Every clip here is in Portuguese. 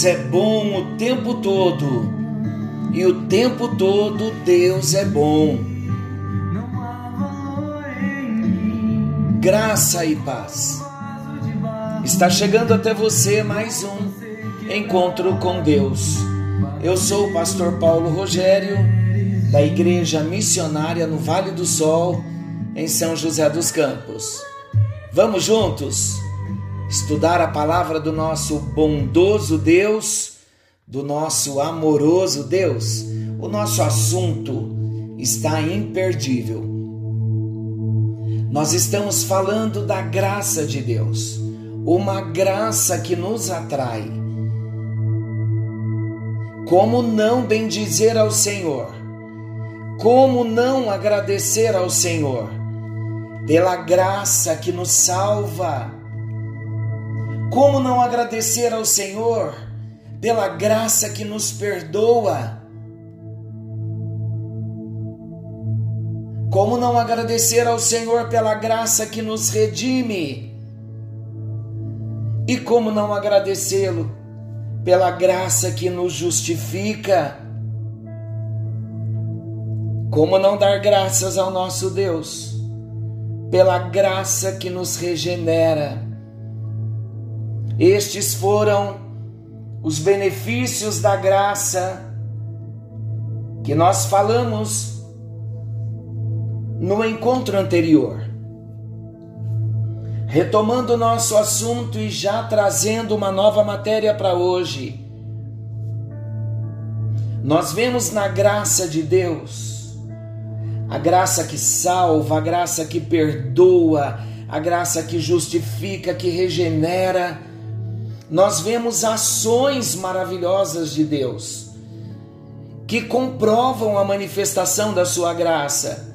Deus é bom o tempo todo e o tempo todo Deus é bom. Graça e paz. Está chegando até você mais um encontro com Deus. Eu sou o pastor Paulo Rogério, da Igreja Missionária no Vale do Sol, em São José dos Campos. Vamos juntos? Estudar a palavra do nosso bondoso Deus, do nosso amoroso Deus, o nosso assunto está imperdível. Nós estamos falando da graça de Deus, uma graça que nos atrai. Como não bendizer ao Senhor? Como não agradecer ao Senhor pela graça que nos salva? Como não agradecer ao Senhor pela graça que nos perdoa? Como não agradecer ao Senhor pela graça que nos redime? E como não agradecê-lo pela graça que nos justifica? Como não dar graças ao nosso Deus pela graça que nos regenera? Estes foram os benefícios da graça que nós falamos no encontro anterior. Retomando o nosso assunto e já trazendo uma nova matéria para hoje, nós vemos na graça de Deus, a graça que salva, a graça que perdoa, a graça que justifica, que regenera, nós vemos ações maravilhosas de Deus que comprovam a manifestação da sua graça.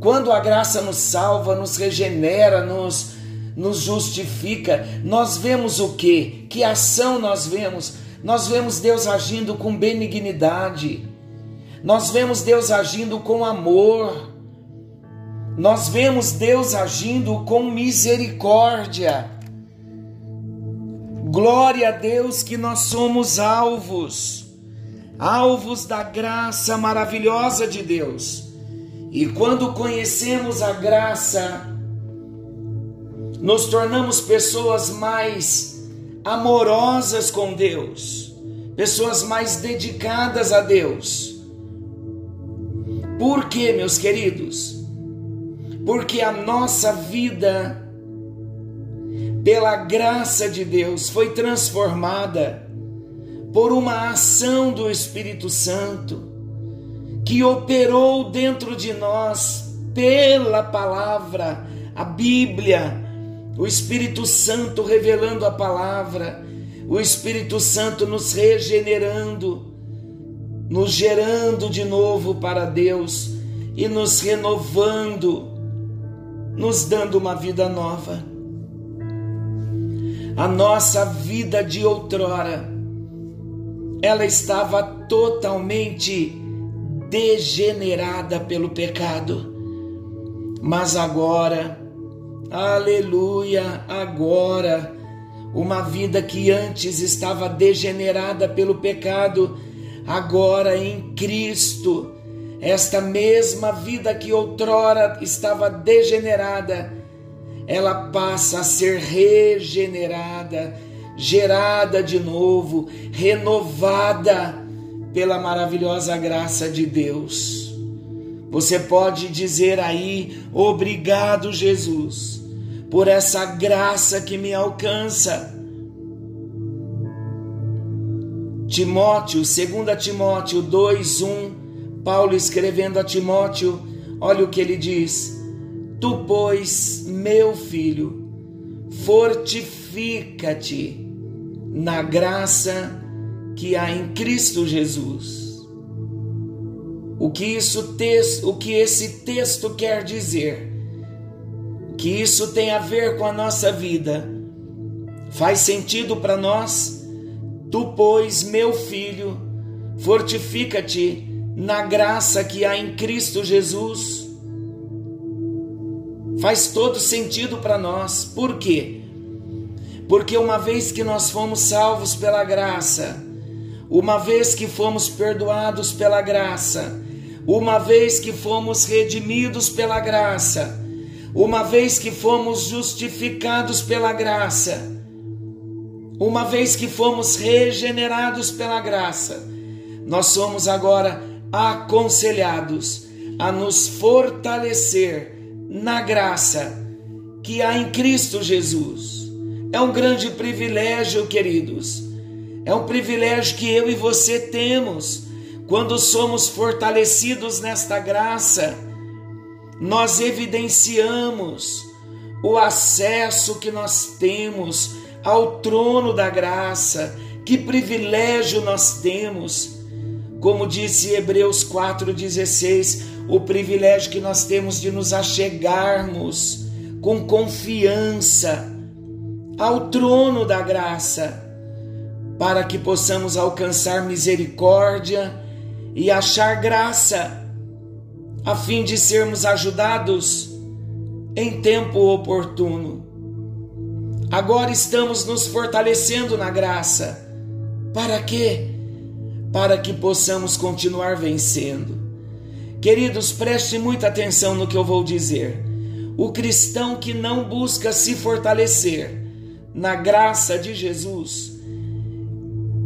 Quando a graça nos salva, nos regenera, nos, nos justifica, nós vemos o que? Que ação nós vemos? Nós vemos Deus agindo com benignidade, nós vemos Deus agindo com amor, nós vemos Deus agindo com misericórdia. Glória a Deus que nós somos alvos, alvos da graça maravilhosa de Deus. E quando conhecemos a graça, nos tornamos pessoas mais amorosas com Deus, pessoas mais dedicadas a Deus. Por quê, meus queridos? Porque a nossa vida pela graça de Deus, foi transformada por uma ação do Espírito Santo que operou dentro de nós pela palavra, a Bíblia, o Espírito Santo revelando a palavra, o Espírito Santo nos regenerando, nos gerando de novo para Deus e nos renovando, nos dando uma vida nova a nossa vida de outrora, ela estava totalmente degenerada pelo pecado. Mas agora, aleluia, agora, uma vida que antes estava degenerada pelo pecado, agora em Cristo, esta mesma vida que outrora estava degenerada, ela passa a ser regenerada, gerada de novo, renovada pela maravilhosa graça de Deus. Você pode dizer aí: obrigado, Jesus, por essa graça que me alcança. Timóteo, 2 Timóteo 2:1, Paulo escrevendo a Timóteo, olha o que ele diz: Tu, pois, meu filho, fortifica-te na graça que há em Cristo Jesus. O que isso o que esse texto quer dizer? Que isso tem a ver com a nossa vida? Faz sentido para nós? Tu, pois, meu filho, fortifica-te na graça que há em Cristo Jesus faz todo sentido para nós. Por quê? Porque uma vez que nós fomos salvos pela graça, uma vez que fomos perdoados pela graça, uma vez que fomos redimidos pela graça, uma vez que fomos justificados pela graça, uma vez que fomos regenerados pela graça, nós somos agora aconselhados a nos fortalecer na graça que há em Cristo Jesus. É um grande privilégio, queridos. É um privilégio que eu e você temos quando somos fortalecidos nesta graça. Nós evidenciamos o acesso que nós temos ao trono da graça. Que privilégio nós temos. Como disse Hebreus 4,16, o privilégio que nós temos de nos achegarmos com confiança ao trono da graça, para que possamos alcançar misericórdia e achar graça, a fim de sermos ajudados em tempo oportuno. Agora estamos nos fortalecendo na graça. Para quê? Para que possamos continuar vencendo. Queridos, preste muita atenção no que eu vou dizer. O cristão que não busca se fortalecer na graça de Jesus,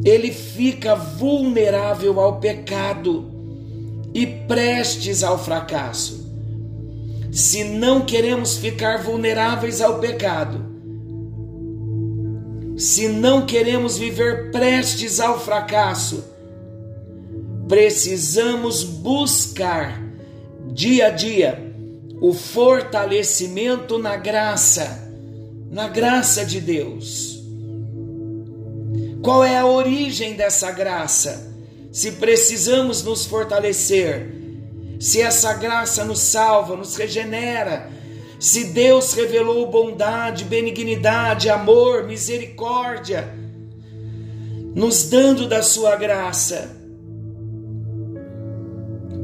ele fica vulnerável ao pecado e prestes ao fracasso. Se não queremos ficar vulneráveis ao pecado, se não queremos viver prestes ao fracasso, precisamos buscar dia a dia o fortalecimento na graça, na graça de Deus. Qual é a origem dessa graça? Se precisamos nos fortalecer, se essa graça nos salva, nos regenera, se Deus revelou bondade, benignidade, amor, misericórdia, nos dando da sua graça.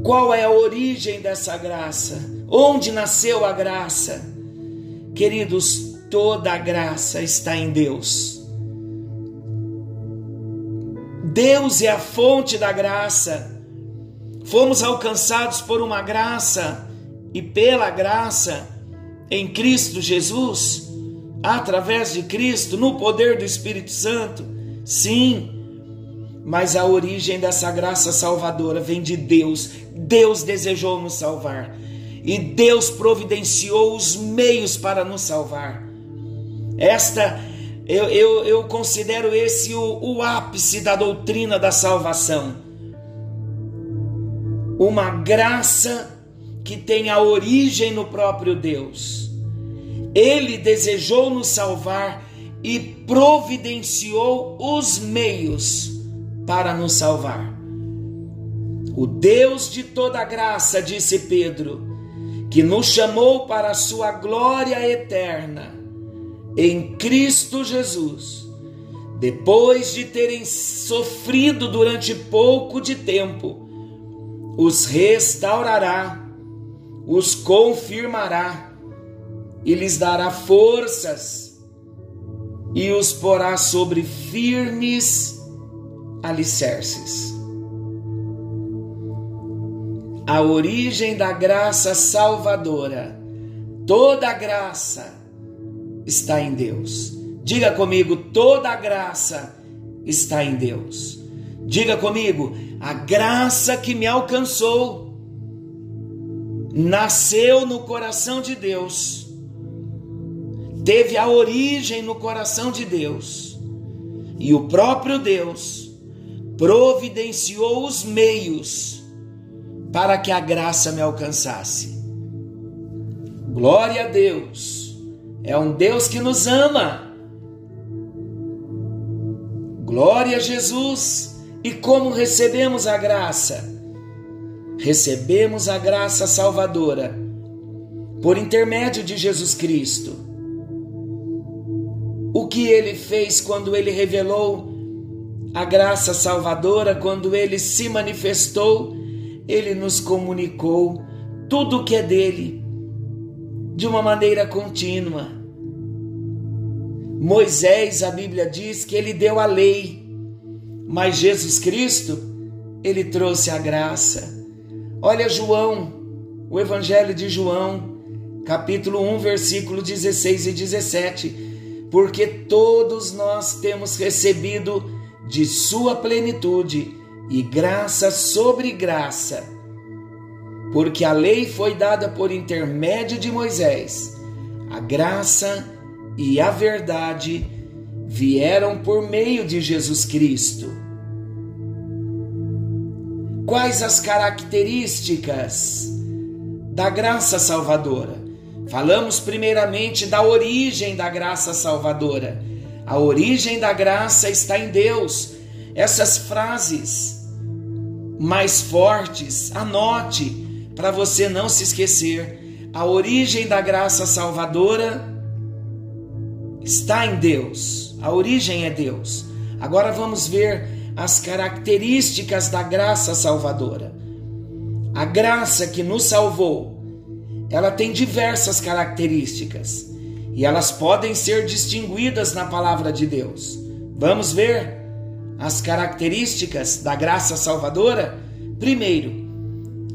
Qual é a origem dessa graça? Onde nasceu a graça? Queridos, toda a graça está em Deus. Deus é a fonte da graça. Fomos alcançados por uma graça e pela graça em Cristo Jesus, através de Cristo, no poder do Espírito Santo? Sim, mas a origem dessa graça salvadora vem de Deus. Deus desejou nos salvar e Deus providenciou os meios para nos salvar. Esta, eu, eu, eu considero esse o, o ápice da doutrina da salvação. Uma graça que tem a origem no próprio Deus. Ele desejou nos salvar e providenciou os meios para nos salvar. O Deus de toda graça, disse Pedro, que nos chamou para a sua glória eterna em Cristo Jesus, depois de terem sofrido durante pouco de tempo, os restaurará os confirmará e lhes dará forças e os porá sobre firmes alicerces. A origem da graça salvadora, toda graça está em Deus. Diga comigo, toda graça está em Deus. Diga comigo, a graça que me alcançou nasceu no coração de Deus, teve a origem no coração de Deus, e o próprio Deus providenciou os meios para que a graça me alcançasse. Glória a Deus, é um Deus que nos ama. Glória a Jesus, e como recebemos a graça? recebemos a graça salvadora por intermédio de Jesus Cristo. O que ele fez quando ele revelou a graça salvadora, quando ele se manifestou, ele nos comunicou tudo o que é dele de uma maneira contínua. Moisés, a Bíblia diz que ele deu a lei, mas Jesus Cristo, ele trouxe a graça. Olha João, o Evangelho de João, capítulo 1, versículo 16 e 17. Porque todos nós temos recebido de Sua plenitude e graça sobre graça. Porque a lei foi dada por intermédio de Moisés, a graça e a verdade vieram por meio de Jesus Cristo. Quais as características da graça salvadora? Falamos primeiramente da origem da graça salvadora. A origem da graça está em Deus. Essas frases mais fortes, anote para você não se esquecer. A origem da graça salvadora está em Deus. A origem é Deus. Agora vamos ver as características da graça salvadora. A graça que nos salvou, ela tem diversas características e elas podem ser distinguidas na palavra de Deus. Vamos ver as características da graça salvadora? Primeiro,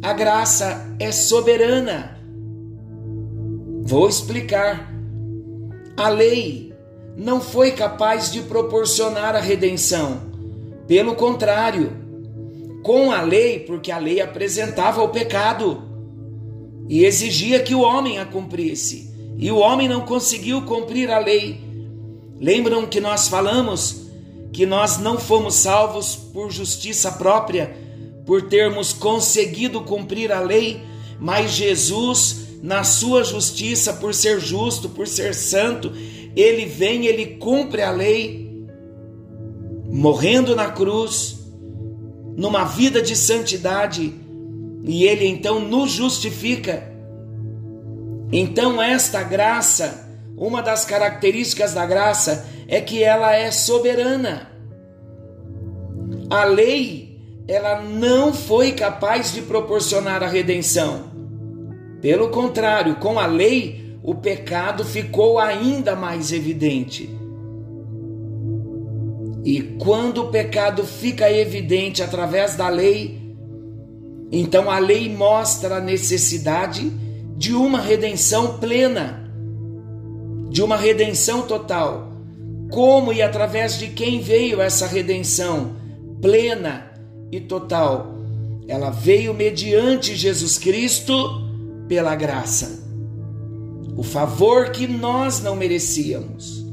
a graça é soberana. Vou explicar. A lei não foi capaz de proporcionar a redenção. Pelo contrário, com a lei, porque a lei apresentava o pecado e exigia que o homem a cumprisse, e o homem não conseguiu cumprir a lei. Lembram que nós falamos que nós não fomos salvos por justiça própria, por termos conseguido cumprir a lei, mas Jesus na sua justiça, por ser justo, por ser santo, ele vem, ele cumpre a lei, morrendo na cruz, numa vida de santidade, e ele então nos justifica. Então, esta graça, uma das características da graça é que ela é soberana. A lei, ela não foi capaz de proporcionar a redenção. Pelo contrário, com a lei, o pecado ficou ainda mais evidente. E quando o pecado fica evidente através da lei, então a lei mostra a necessidade de uma redenção plena, de uma redenção total. Como e através de quem veio essa redenção plena e total? Ela veio mediante Jesus Cristo pela graça. O favor que nós não merecíamos.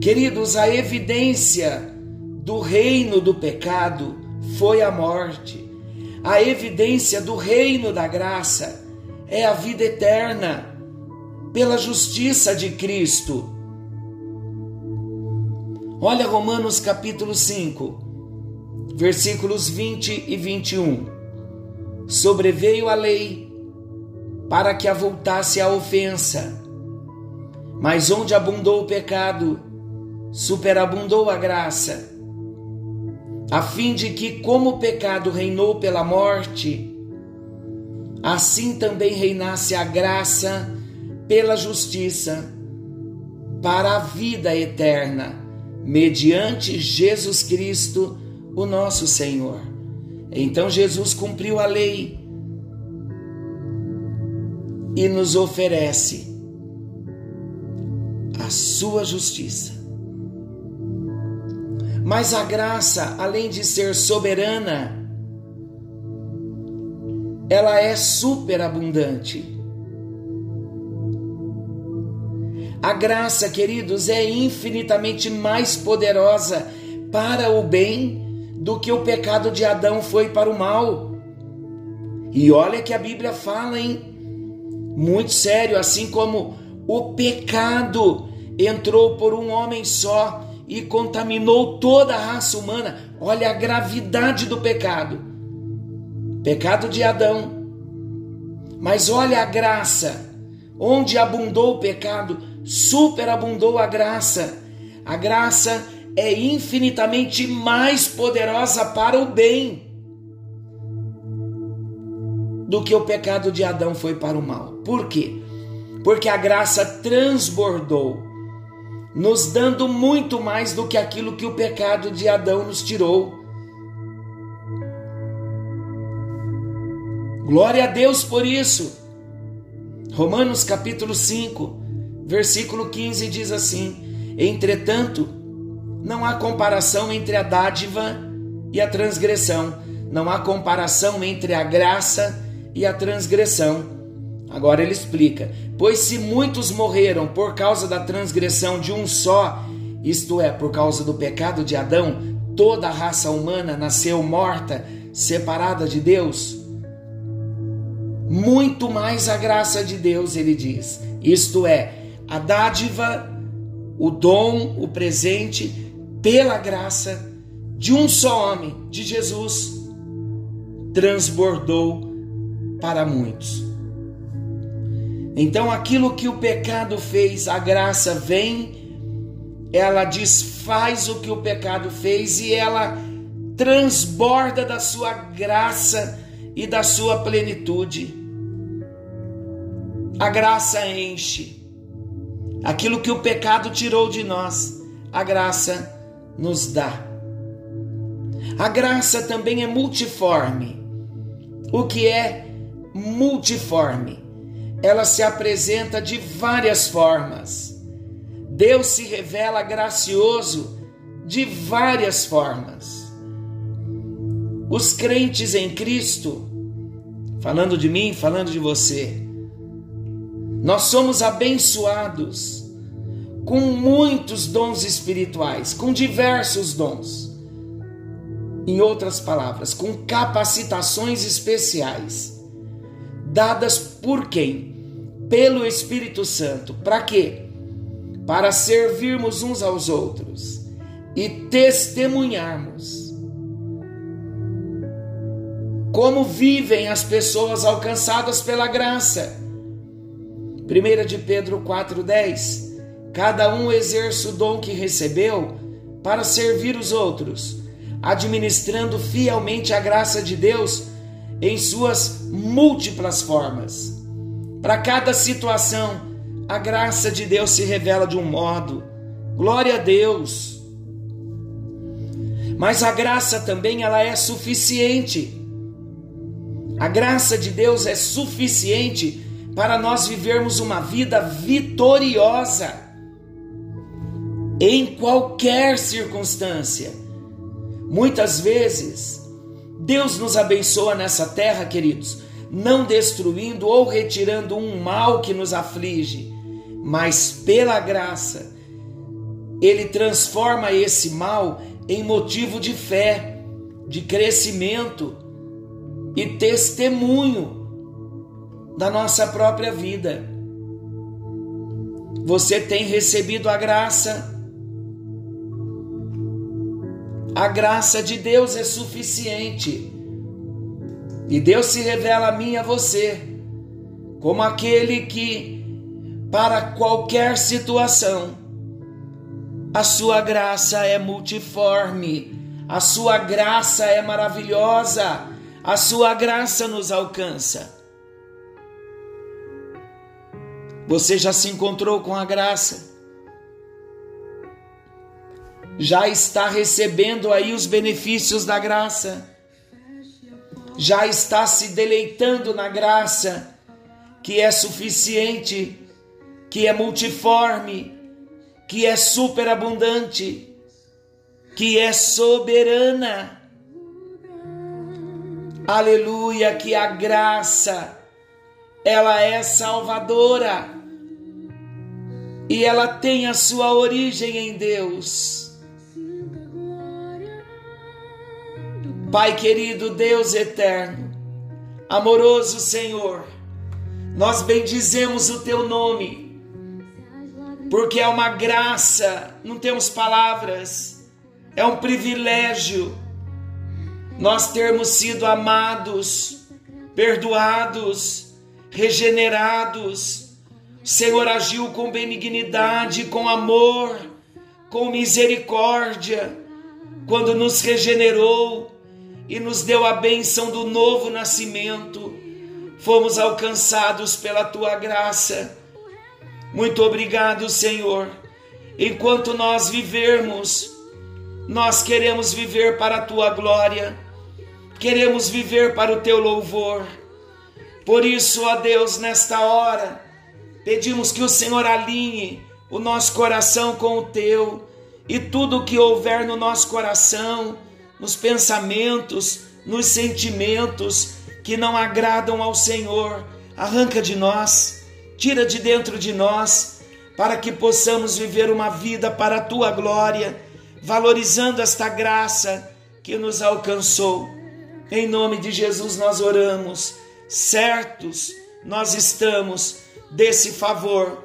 Queridos, a evidência do reino do pecado foi a morte. A evidência do reino da graça é a vida eterna pela justiça de Cristo. Olha Romanos capítulo 5, versículos 20 e 21. Sobreveio a lei para que avultasse a ofensa. Mas onde abundou o pecado, superabundou a graça, a fim de que, como o pecado reinou pela morte, assim também reinasse a graça pela justiça, para a vida eterna, mediante Jesus Cristo, o nosso Senhor. Então Jesus cumpriu a lei e nos oferece a sua justiça. Mas a graça, além de ser soberana, ela é superabundante. A graça, queridos, é infinitamente mais poderosa para o bem do que o pecado de Adão foi para o mal. E olha que a Bíblia fala em muito sério, assim como o pecado entrou por um homem só e contaminou toda a raça humana. Olha a gravidade do pecado. Pecado de Adão. Mas olha a graça. Onde abundou o pecado, superabundou a graça. A graça é infinitamente mais poderosa para o bem do que o pecado de Adão foi para o mal. Por quê? Porque a graça transbordou. nos dando muito mais do que aquilo que o pecado de Adão nos tirou. Glória a Deus por isso. Romanos capítulo 5, versículo 15 diz assim: Entretanto, não há comparação entre a dádiva e a transgressão, não há comparação entre a graça e a transgressão. Agora ele explica: Pois se muitos morreram por causa da transgressão de um só, isto é, por causa do pecado de Adão, toda a raça humana nasceu morta, separada de Deus. Muito mais a graça de Deus, ele diz. Isto é, a dádiva, o dom, o presente, pela graça de um só homem, de Jesus, transbordou para muitos. Então, aquilo que o pecado fez, a graça vem, ela desfaz o que o pecado fez e ela transborda da sua graça e da sua plenitude. A graça enche. Aquilo que o pecado tirou de nós, a graça nos dá. A graça também é multiforme. O que é multiforme? ela se apresenta de várias formas. Deus se revela gracioso de várias formas. Os crentes em Cristo, falando de mim, falando de você, nós somos abençoados com muitos dons espirituais, com diversos dons. Em outras palavras, com capacitações especiais dadas por quem? Pelo Espírito Santo. Para quê? Para servirmos uns aos outros e testemunharmos como vivem as pessoas alcançadas pela graça. 1 de Pedro 4,10 Cada um exerce o dom que recebeu para servir os outros, administrando fielmente a graça de Deus em suas múltiplas formas. Para cada situação, a graça de Deus se revela de um modo. Glória a Deus. Mas a graça também ela é suficiente. A graça de Deus é suficiente para nós vivermos uma vida vitoriosa em qualquer circunstância. Muitas vezes Deus nos abençoa nessa terra, queridos, não destruindo ou retirando um mal que nos aflige, mas pela graça, Ele transforma esse mal em motivo de fé, de crescimento e testemunho da nossa própria vida. Você tem recebido a graça a graça de Deus é suficiente. E Deus se revela a mim e a você como aquele que, para qualquer situação, a sua graça é multiforme, a sua graça é maravilhosa, a sua graça nos alcança. Você já se encontrou com a graça? já está recebendo aí os benefícios da graça, já está se deleitando na graça, que é suficiente, que é multiforme, que é superabundante, que é soberana. Aleluia, que a graça ela é salvadora e ela tem a sua origem em Deus. Pai querido, Deus eterno, amoroso Senhor, nós bendizemos o teu nome, porque é uma graça, não temos palavras, é um privilégio nós termos sido amados, perdoados, regenerados. O Senhor agiu com benignidade, com amor, com misericórdia, quando nos regenerou e nos deu a bênção do novo nascimento. Fomos alcançados pela tua graça. Muito obrigado, Senhor. enquanto nós vivermos, nós queremos viver para a tua glória, queremos viver para o teu louvor. Por isso, ó Deus, nesta hora, pedimos que o Senhor alinhe o nosso coração com o teu e tudo o que houver no nosso coração, nos pensamentos, nos sentimentos que não agradam ao Senhor, arranca de nós, tira de dentro de nós, para que possamos viver uma vida para a tua glória, valorizando esta graça que nos alcançou. Em nome de Jesus nós oramos, certos nós estamos desse favor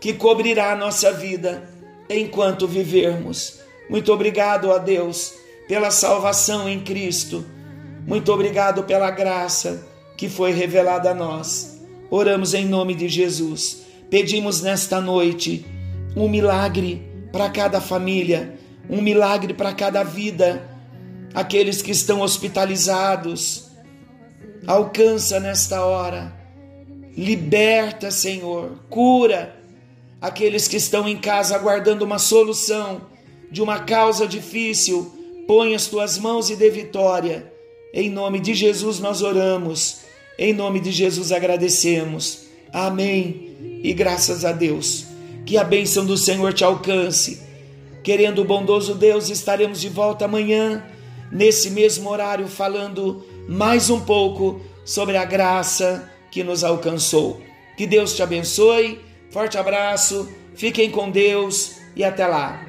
que cobrirá a nossa vida enquanto vivermos. Muito obrigado a Deus pela salvação em Cristo. Muito obrigado pela graça que foi revelada a nós. Oramos em nome de Jesus. Pedimos nesta noite um milagre para cada família, um milagre para cada vida. Aqueles que estão hospitalizados, alcança nesta hora. Liberta, Senhor, cura aqueles que estão em casa aguardando uma solução de uma causa difícil. Põe as tuas mãos e dê vitória. Em nome de Jesus nós oramos. Em nome de Jesus agradecemos. Amém. E graças a Deus. Que a bênção do Senhor te alcance. Querendo o bondoso Deus, estaremos de volta amanhã, nesse mesmo horário, falando mais um pouco sobre a graça que nos alcançou. Que Deus te abençoe. Forte abraço. Fiquem com Deus e até lá.